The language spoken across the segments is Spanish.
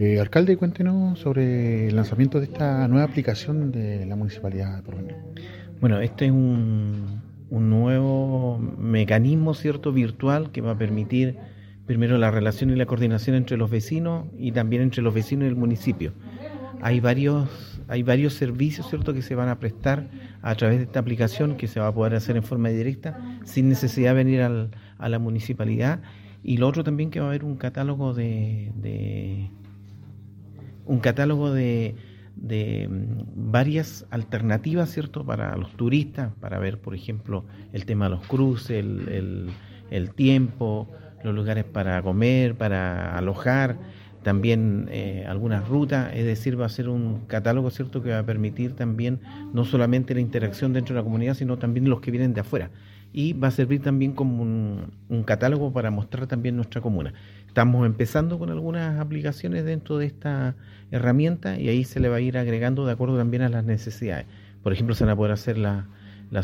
Eh, alcalde, cuéntenos sobre el lanzamiento de esta nueva aplicación de la Municipalidad de Porvenir. Bueno, este es un, un nuevo mecanismo cierto virtual que va a permitir primero la relación y la coordinación entre los vecinos y también entre los vecinos y el municipio. Hay varios, hay varios servicios cierto que se van a prestar a través de esta aplicación que se va a poder hacer en forma directa sin necesidad de venir al, a la municipalidad y lo otro también que va a haber un catálogo de, de un catálogo de de mm, varias alternativas, ¿cierto?, para los turistas, para ver, por ejemplo, el tema de los cruces, el, el, tiempo, los lugares para comer, para alojar, también eh, algunas rutas, es decir, va a ser un catálogo, ¿cierto?, que va a permitir también no solamente la interacción dentro de la comunidad, sino también los que vienen de afuera. Y va a servir también como un, un catálogo para mostrar también nuestra comuna. Estamos empezando con algunas aplicaciones dentro de esta herramienta y ahí se le va a ir agregando de acuerdo también a las necesidades. Por ejemplo, se van a poder hacer las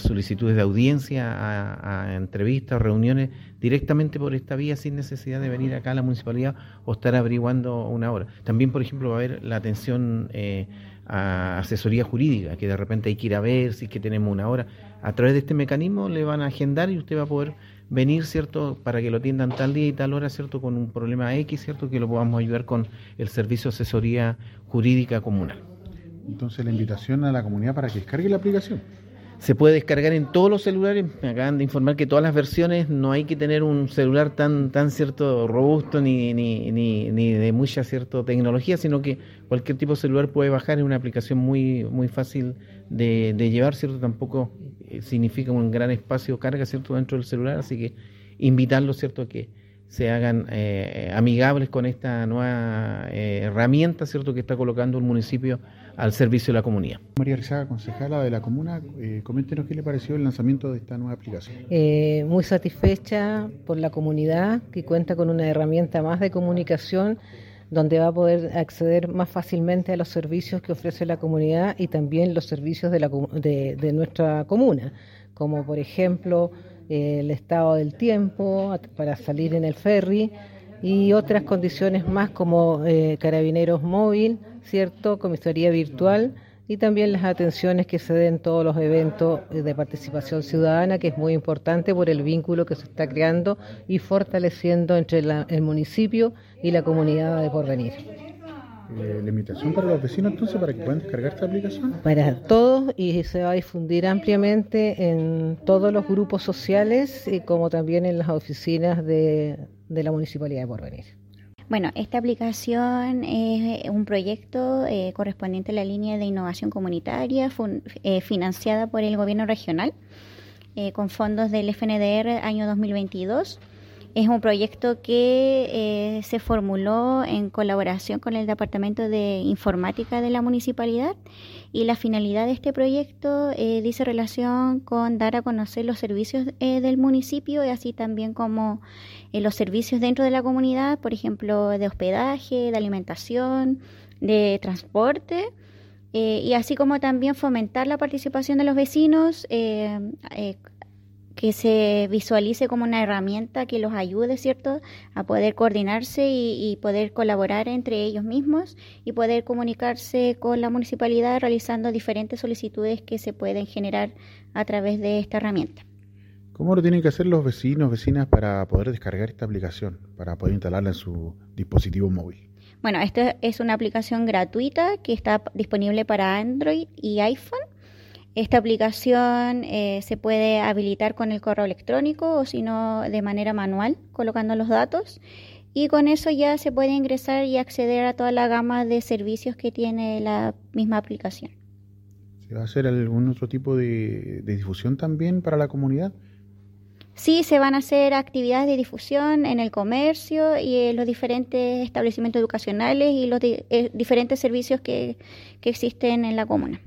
solicitudes de audiencia a, entrevistas o reuniones directamente por esta vía sin necesidad de venir acá a la municipalidad o estar averiguando una hora. También, por ejemplo, va a haber la atención eh, a asesoría jurídica, que de repente hay que ir a ver si es que tenemos una hora. A través de este mecanismo le van a agendar y usted va a poder venir, ¿cierto?, para que lo atiendan tal día y tal hora, ¿cierto?, con un problema X, ¿cierto?, que lo podamos ayudar con el servicio de asesoría jurídica comunal. Entonces, la invitación a la comunidad para que descargue la aplicación. Se puede descargar en todos los celulares. Me acaban de informar que todas las versiones no hay que tener un celular tan, tan cierto robusto ni, ni, ni, ni de mucha cierta tecnología, sino que cualquier tipo de celular puede bajar. Es una aplicación muy, muy fácil de, de llevar, ¿cierto? Tampoco eh, significa un gran espacio de carga, ¿cierto? Dentro del celular, así que invitarlos, ¿cierto? A que se hagan eh, amigables con esta nueva eh, herramienta, ¿cierto?, que está colocando el municipio al servicio de la comunidad. María Rizaga, concejala de la comuna, eh, coméntenos qué le pareció el lanzamiento de esta nueva aplicación. muy satisfecha por la comunidad, que cuenta con una herramienta más de comunicación donde va a poder acceder más fácilmente a los servicios que ofrece la comunidad y también los servicios de, la, de nuestra comuna, como por ejemplo el estado del tiempo para salir en el ferry y otras condiciones más como eh, carabineros móvil, ¿cierto? Comisaría virtual y también las atenciones que se den todos los eventos de participación ciudadana, que es muy importante por el vínculo que se está creando y fortaleciendo entre el municipio y la comunidad de porvenir. Eh, limitación para los vecinos entonces para que puedan descargar esta aplicación? Para todos y se va a difundir ampliamente en todos los grupos sociales y como también en las oficinas de, la Municipalidad de Porvenir. Bueno, esta aplicación es un proyecto eh, correspondiente a la línea de innovación comunitaria eh, financiada por el gobierno regional con fondos del FNDR año 2022 es un proyecto que eh, se formuló en colaboración con el Departamento de Informática de la Municipalidad y la finalidad de este proyecto eh, dice relación con dar a conocer los servicios eh, del municipio y así también como los servicios dentro de la comunidad, por ejemplo, de hospedaje, de alimentación, de transporte. y así como también fomentar la participación de los vecinos que se visualice como una herramienta que los ayude, ¿cierto?, a poder coordinarse y, poder colaborar entre ellos mismos y poder comunicarse con la municipalidad realizando diferentes solicitudes que se pueden generar a través de esta herramienta. ¿Cómo lo tienen que hacer los vecinos, vecinas para poder descargar esta aplicación, para poder instalarla en su dispositivo móvil? Bueno, esta es una aplicación gratuita que está disponible para Android y iPhone esta aplicación eh, se puede habilitar con el correo electrónico o si no de manera manual, colocando los datos. Y con eso ya se puede ingresar y acceder a toda la gama de servicios que tiene la misma aplicación. ¿Se va a hacer algún otro tipo de, difusión también para la comunidad? Sí, se van a hacer actividades de difusión en el comercio y en los diferentes establecimientos educacionales y los eh, diferentes servicios que existen en la comuna.